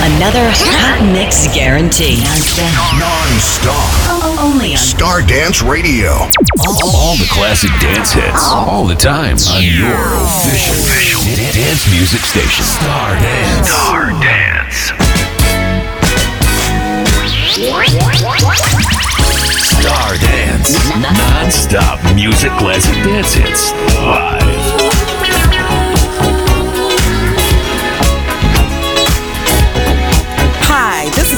Another hot mix guarantee. Non-stop. Only on Star Dance Radio. All, all the classic dance hits, all the time on your official, da- dance music station. Star Dance. Star Dance. Star Dance. Non-stop music classic dance hits. Live.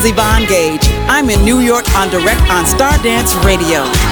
Is Yvonne Gage. I'm in New York on direct on Stardance Radio.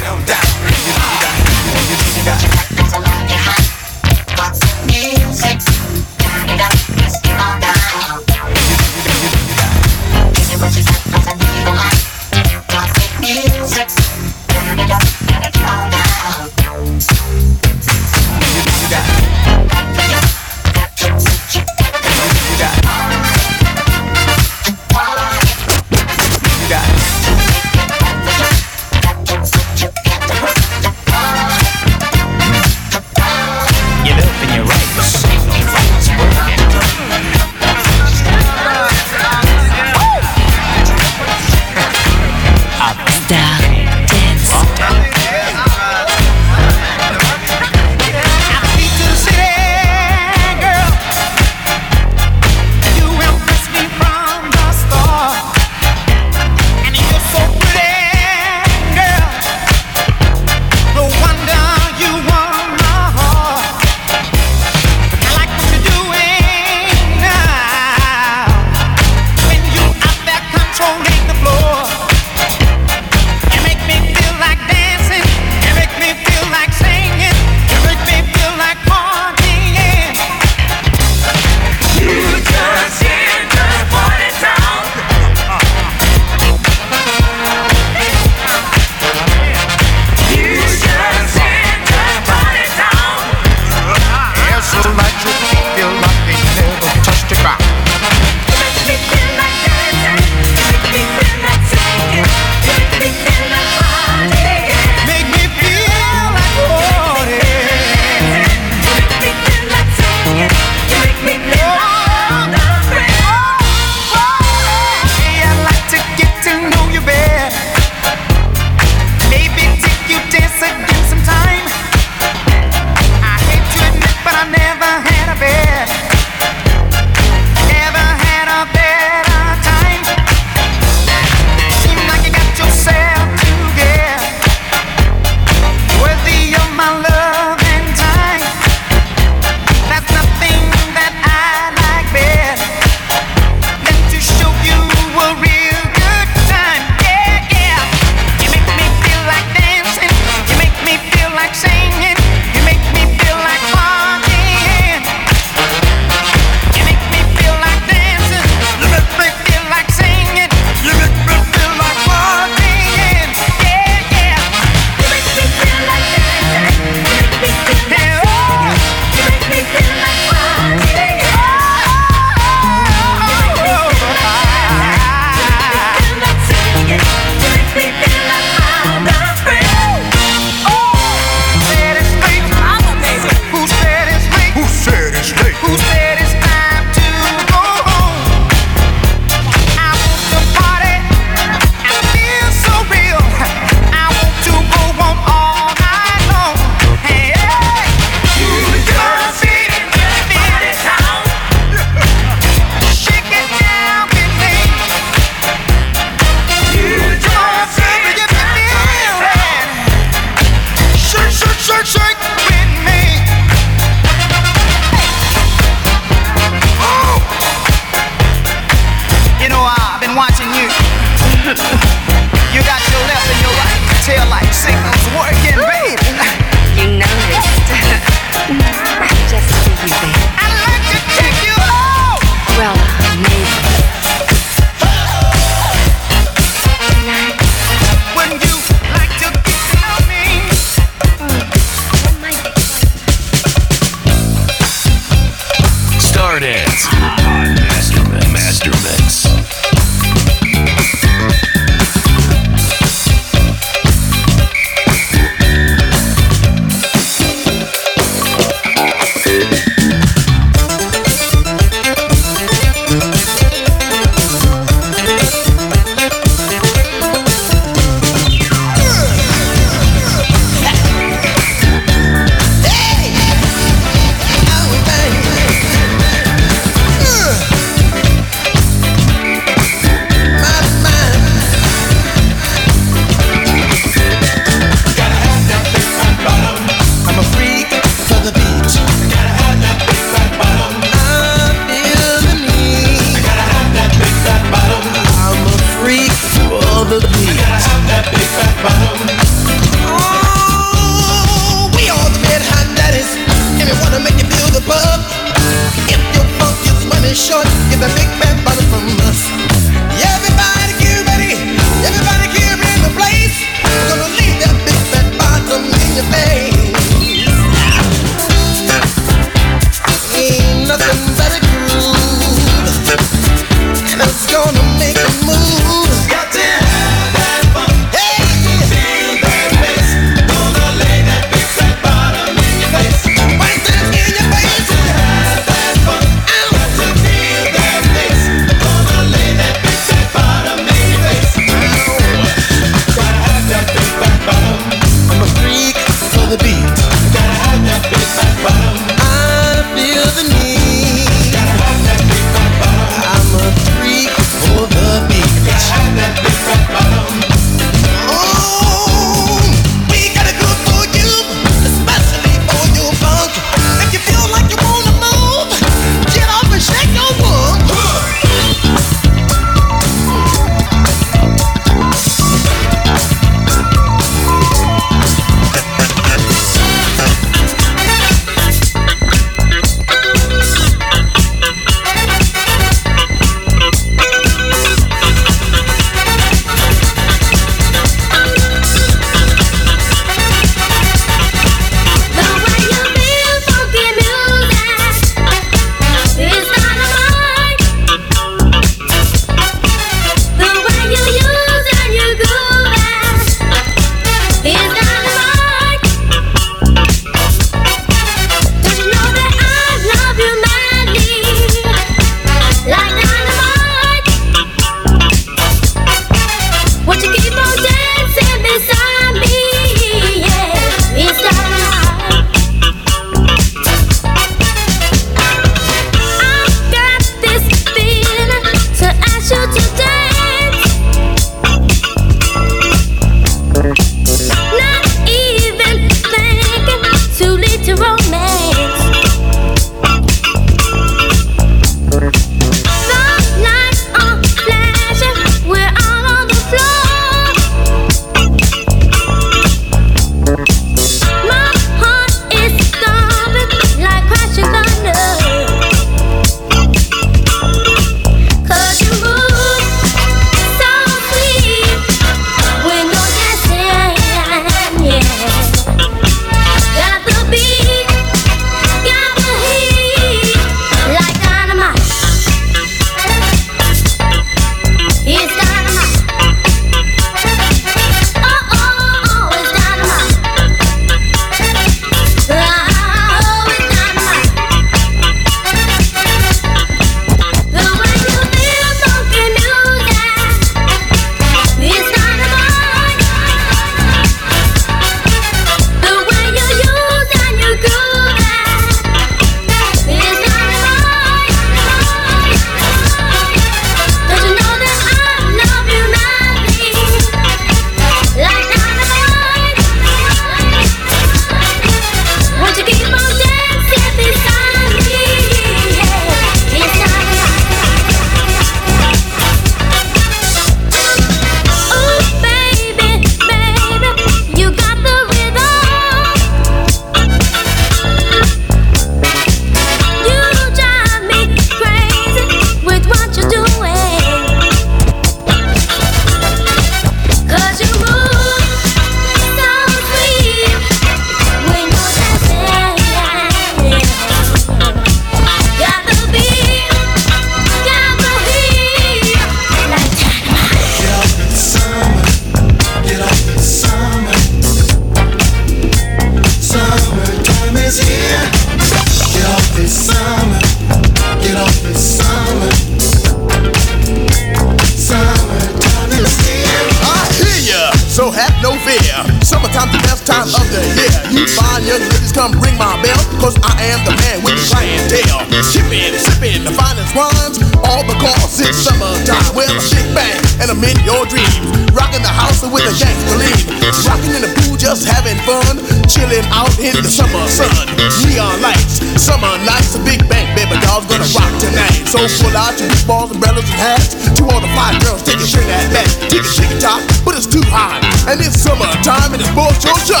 Come ring my bell, cause I am the man with the clientele. Shipping, sipping the finest wines, all because it's summertime. Well, big bang, and I'm in your dreams. Rocking the house with a gangster lean. Rocking in the pool, just having fun. Chilling out in the summer sun. Neon lights, summer nights, a big bang, baby doll's gonna rock tonight. So pull out beach balls, umbrellas, and hats. To all the fine girls, take a shirt that back. Take a shake top, but it's too hot. And it's summertime, and it's both your shot.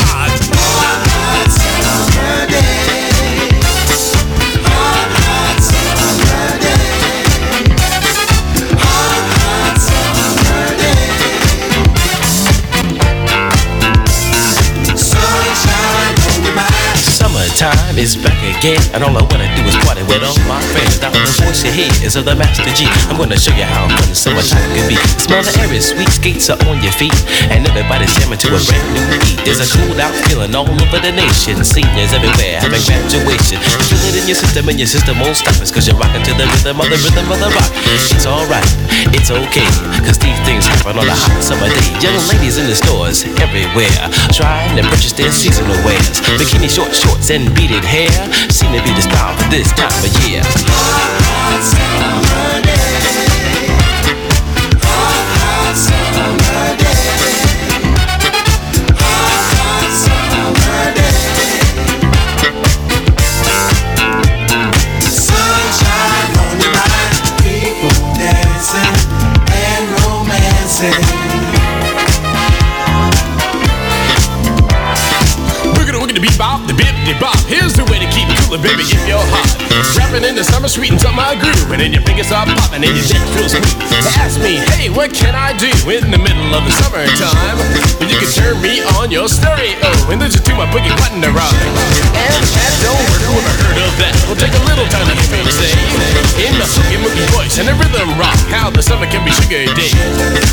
Hot, is back again, and all I wanna do is party with all my friends. Now the voice you hear is of the Master G. I'm gonna show you how fun summertime can be. Smell the air is sweet, skates are on your feet, and everybody's jamming to a brand new beat. There's a cool out feeling all over the nation. Seniors everywhere having graduation. Feel it in your system, and your system won't stop us, cause you're rocking to the rhythm of the rhythm of the rock. It's alright, it's okay, cause these things happen on a hot summer day. Young ladies in the stores everywhere, trying to purchase their seasonal wares. Bikini short shorts and beaded hair seem to be the style for this time of year. Wiggity wiggity bebop, the bip bop. Here's the keep baby, if you're hot. Rapping in the summer, sweetens up my groove, and then your fingers start popping and your dance feels sweet. Ask me, hey, what can I do in the middle of the summertime? Well, you can turn me on your stereo and listen to my boogie button to rhyme. And that don't work, who ever heard of that? Well, take a little time to hear me say, in my silky mookie voice and the rhythm rock, how the summer can be sugar day.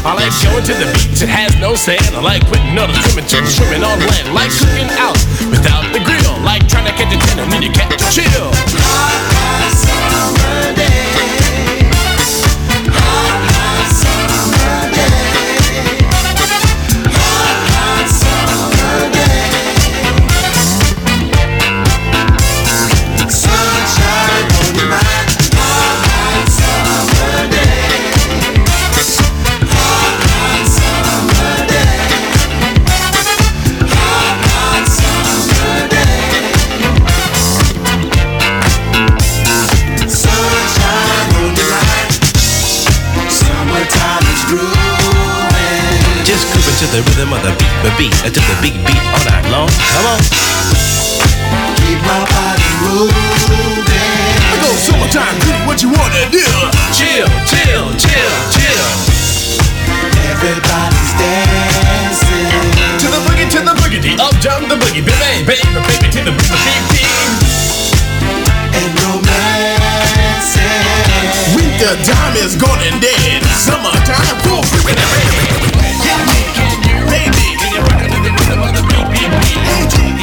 I like going to the beach, it has no sand. I like putting on a swimming swimming on land, like cooking out without the grill, like trying to catch a ten and you a chill. Beat, the beat, to the big beat all night long. Come on. Keep my body moving. I go summertime crew, what you wanna do? Chill, chill, chill, chill. Everybody's dancing. To the boogie, to the boogie, up jump the boogie, baby, baby, baby, to the boogie, beat, beat. And romancing. Winter time is gone and dead. Summertime, full freaking Get me, can you, baby? The beat, beat, beat?